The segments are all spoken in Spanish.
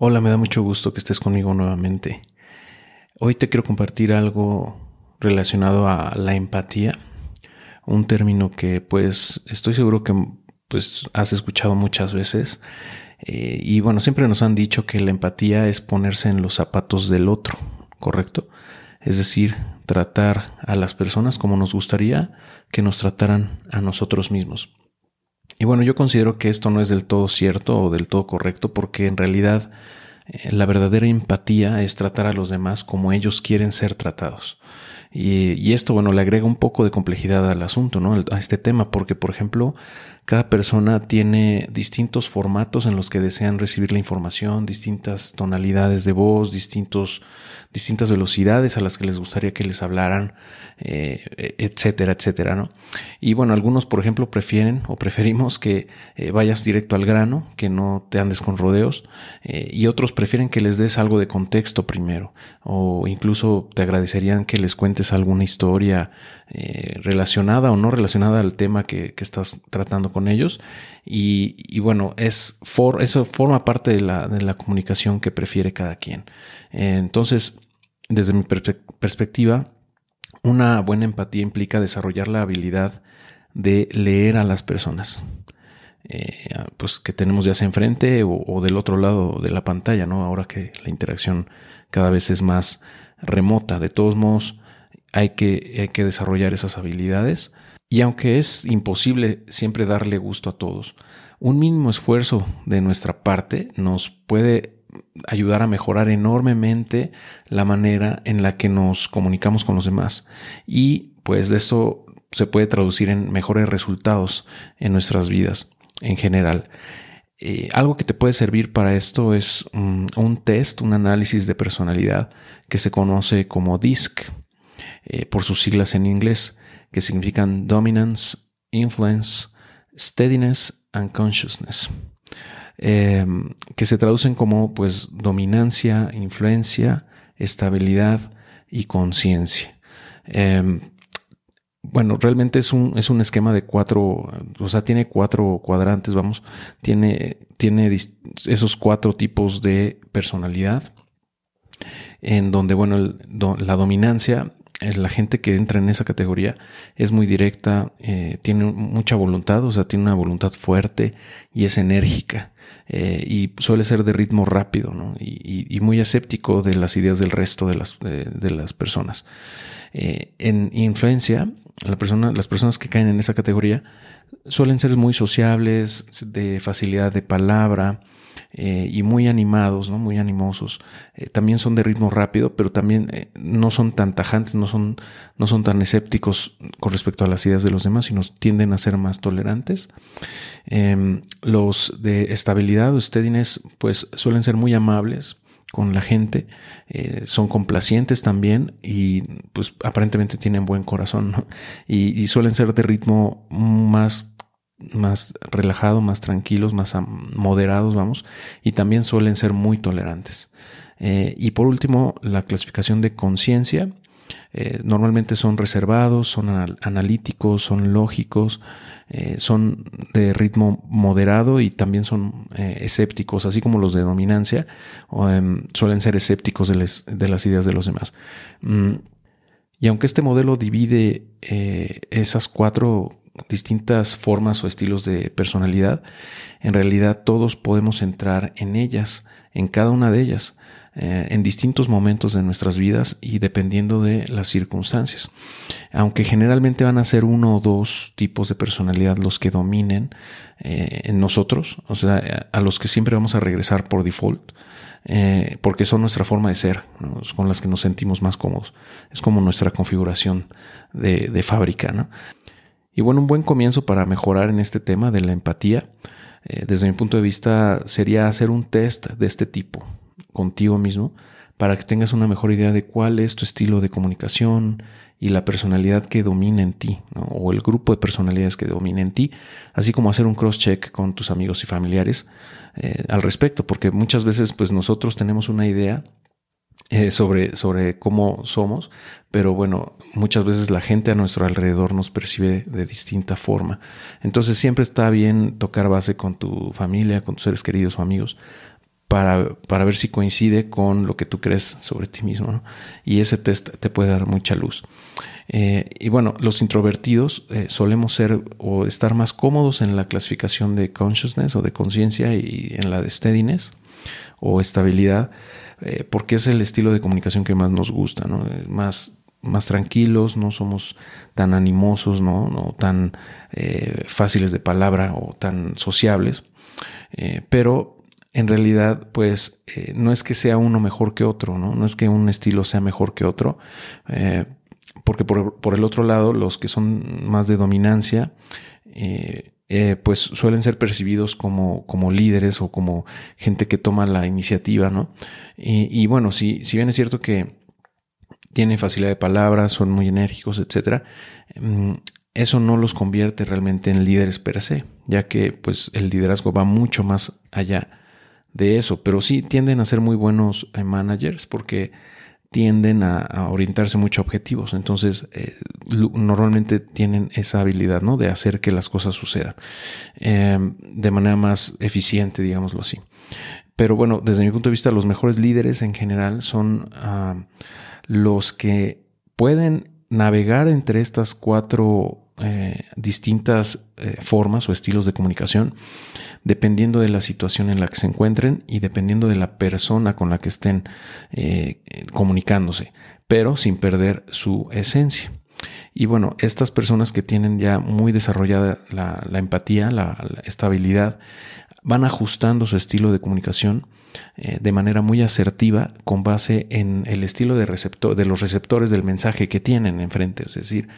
Hola, me da mucho gusto que estés conmigo nuevamente. Hoy te quiero compartir algo relacionado a la empatía, un término que pues estoy seguro que pues has escuchado muchas veces eh, y bueno, siempre nos han dicho que la empatía es ponerse en los zapatos del otro, ¿correcto? Es decir, tratar a las personas como nos gustaría que nos trataran a nosotros mismos. Y bueno, yo considero que esto no es del todo cierto o del todo correcto porque en realidad eh, la verdadera empatía es tratar a los demás como ellos quieren ser tratados. Y, esto, bueno, le agrega un poco de complejidad al asunto, ¿no? A este tema, porque, por ejemplo, cada persona tiene distintos formatos en los que desean recibir la información, distintas tonalidades de voz, distintos, distintas velocidades a las que les gustaría que les hablaran, eh, etcétera, etcétera, ¿no? Y bueno, algunos, por ejemplo, prefieren o preferimos que eh, vayas directo al grano, que no te andes con rodeos, eh, y otros prefieren que les des algo de contexto primero, o incluso te agradecerían que les cuentes alguna historia relacionada o no relacionada al tema que, estás tratando con ellos. Y, bueno, es eso forma parte de la, comunicación que prefiere cada quien. Entonces, desde mi perspectiva, una buena empatía implica desarrollar la habilidad de leer a las personas. Eh, pues que tenemos ya sea enfrente o, o, del otro lado de la pantalla, ¿no? Ahora que la interacción cada vez es más remota. De todos modos, hay que, hay que desarrollar esas habilidades y aunque es imposible siempre darle gusto a todos, un mínimo esfuerzo de nuestra parte nos puede ayudar a mejorar enormemente la manera en la que nos comunicamos con los demás. Y pues de eso se puede traducir en mejores resultados en nuestras vidas en general. Eh, algo que te puede servir para esto es un test, un análisis de personalidad que se conoce como DISC, eh, por sus siglas en inglés que significan dominance, influence, steadiness and consciousness, em, que se traducen como pues dominancia, influencia, estabilidad y conciencia. Em, bueno, realmente es un, es un esquema de cuatro, o sea, tiene cuatro cuadrantes, vamos, tiene, tiene esos cuatro tipos de personalidad, en donde, bueno, la dominancia la gente que entra en esa categoría es muy directa, eh, tiene mucha voluntad, o sea, tiene una voluntad fuerte y es enérgica eh, y suele ser de ritmo rápido ¿no? y, muy escéptico de las ideas del resto de las, de las personas. Eh, en influencia, la persona, las personas que caen en esa categoría suelen ser muy sociables, de facilidad de palabra, eh, y muy animados, ¿no? muy animosos. Eh, también son de ritmo rápido, pero también eh, no son tan tajantes, no son, no son tan escépticos con respecto a las ideas de los demás, sino tienden a ser más tolerantes. Em, los de estabilidad o steadiness, pues suelen ser muy amables con la gente, son complacientes también y pues aparentemente tienen buen corazón y, y, suelen ser de ritmo más más relajado, más tranquilos, más moderados, vamos, y también suelen ser muy tolerantes. Eh, y por último, la clasificación de conciencia. Eh, normalmente son reservados, son analíticos, son lógicos, eh, son de ritmo moderado y también son escépticos, así como los de dominancia, em, suelen ser escépticos de, las ideas de los demás. Mm, y aunque este modelo divide esas cuatro distintas formas o estilos de personalidad, en realidad todos podemos entrar en ellas, en cada una de ellas, eh, en distintos momentos de nuestras vidas y dependiendo de las circunstancias. Aunque generalmente van a ser uno o dos tipos de personalidad los que dominen eh, en nosotros, o sea, a los que siempre vamos a regresar por default. Eh, porque son nuestra forma de ser, con las que nos sentimos más cómodos. Es como nuestra configuración de, de fábrica. ¿no? Y bueno, un buen comienzo para mejorar en este tema de la empatía, eh, desde mi punto de vista, sería hacer un test de este tipo contigo mismo para que tengas una mejor idea de cuál es tu estilo de comunicación y la personalidad que domina en ti, o el grupo de personalidades que domina en ti, así como hacer un cross-check con tus amigos y familiares eh, al respecto, porque muchas veces pues nosotros tenemos una idea eh, sobre, sobre cómo somos, pero bueno, muchas veces la gente a nuestro alrededor nos percibe de distinta forma. Entonces siempre está bien tocar base con tu familia, con tus seres queridos o amigos, para, para, ver si coincide con lo que tú crees sobre ti mismo. Y ese test te puede dar mucha luz. Eh, y bueno, los introvertidos eh, solemos ser o estar más cómodos en la clasificación de consciousness o de conciencia y en la de steadiness o estabilidad, eh, porque es el estilo de comunicación que más nos gusta, ¿no? Más, más tranquilos, no somos tan animosos, no, no tan fáciles de palabra o tan sociables, pero en realidad, pues no es que sea uno mejor que otro, ¿no? No es que un estilo sea mejor que otro, porque por, el otro lado, los que son más de dominancia, eh, eh, pues suelen ser percibidos como, como, líderes o como gente que toma la iniciativa, ¿no? Y, bueno, si, si, bien es cierto que tienen facilidad de palabras, son muy enérgicos, etcétera, mm, eso no los convierte realmente en líderes per se, ya que pues el liderazgo va mucho más allá de eso, pero sí tienden a ser muy buenos eh, managers porque tienden a, orientarse mucho a objetivos. Entonces, eh, normalmente tienen esa habilidad, ¿no? De hacer que las cosas sucedan em, de manera más eficiente, digámoslo así. Pero bueno, desde mi punto de vista, los mejores líderes en general son ah, los que pueden navegar entre estas cuatro eh, distintas eh, formas o estilos de comunicación dependiendo de la situación en la que se encuentren y dependiendo de la persona con la que estén eh, comunicándose, pero sin perder su esencia. Y bueno, estas personas que tienen ya muy desarrollada la, empatía, la, estabilidad, van ajustando su estilo de comunicación eh, de manera muy asertiva con base en el estilo de, receptor, de los receptores del mensaje que tienen enfrente. Es decir,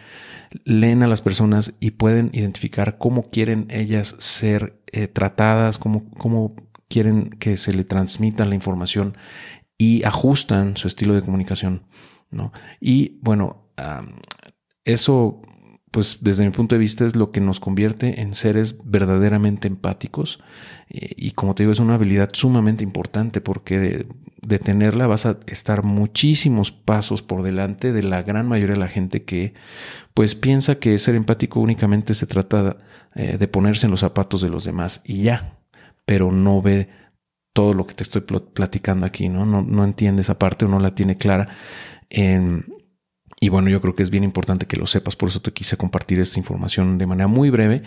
leen a las personas y pueden identificar cómo quieren ellas ser eh, tratadas, cómo, cómo quieren que se le transmita la información y ajustan su estilo de comunicación. ¿no? Y bueno, eso pues desde mi punto de vista es lo que nos convierte en seres verdaderamente empáticos eh, y como te digo es una habilidad sumamente importante porque de, tenerla vas a estar muchísimos pasos por delante de la gran mayoría de la gente que pues piensa que ser empático únicamente se trata eh, de ponerse en los zapatos de los demás y ya, pero no ve todo lo que te estoy platicando aquí, ¿no? No, no entiende esa parte o no la tiene clara. En, y bueno, yo creo que es bien importante que lo sepas, por eso te quise compartir esta información de manera muy breve.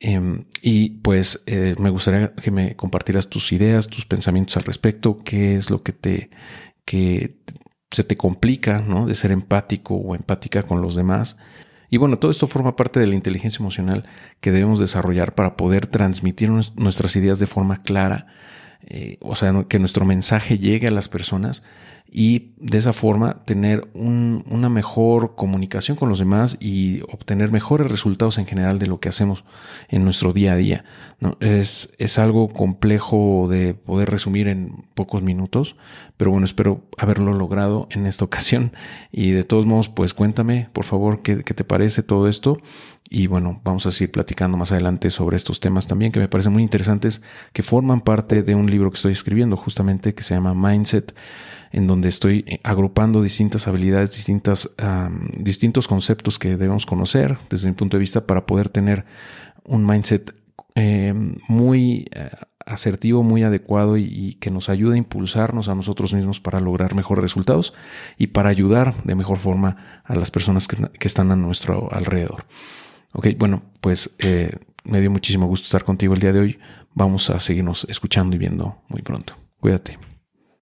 Em, y pues eh, me gustaría que me compartieras tus ideas, tus pensamientos al respecto, qué es lo que te que se te complica, ¿no? De ser empático o empática con los demás. Y bueno, todo esto forma parte de la inteligencia emocional que debemos desarrollar para poder transmitir nuestras ideas de forma clara, eh, o sea, que nuestro mensaje llegue a las personas y de esa forma tener una mejor comunicación con los demás y obtener mejores resultados en general de lo que hacemos en nuestro día a día. ¿no? Es, es algo complejo de poder resumir en pocos minutos, pero bueno, espero haberlo logrado en esta ocasión. Y de todos modos, pues cuéntame, por favor, qué, qué te parece todo esto. Y bueno, vamos a seguir platicando más adelante sobre estos temas también que me parecen muy interesantes, que forman parte de un libro que estoy escribiendo justamente que se llama Mindset en donde estoy eh, agrupando distintas habilidades, distintas, distintos conceptos que debemos conocer desde mi punto de vista para poder tener un mindset em, muy eh, asertivo, muy adecuado y, que nos ayude a impulsarnos a nosotros mismos para lograr mejores resultados y para ayudar de mejor forma a las personas que, están a nuestro alrededor. Ok, bueno, pues eh, me dio muchísimo gusto estar contigo el día de hoy. Vamos a seguirnos escuchando y viendo muy pronto. Cuídate.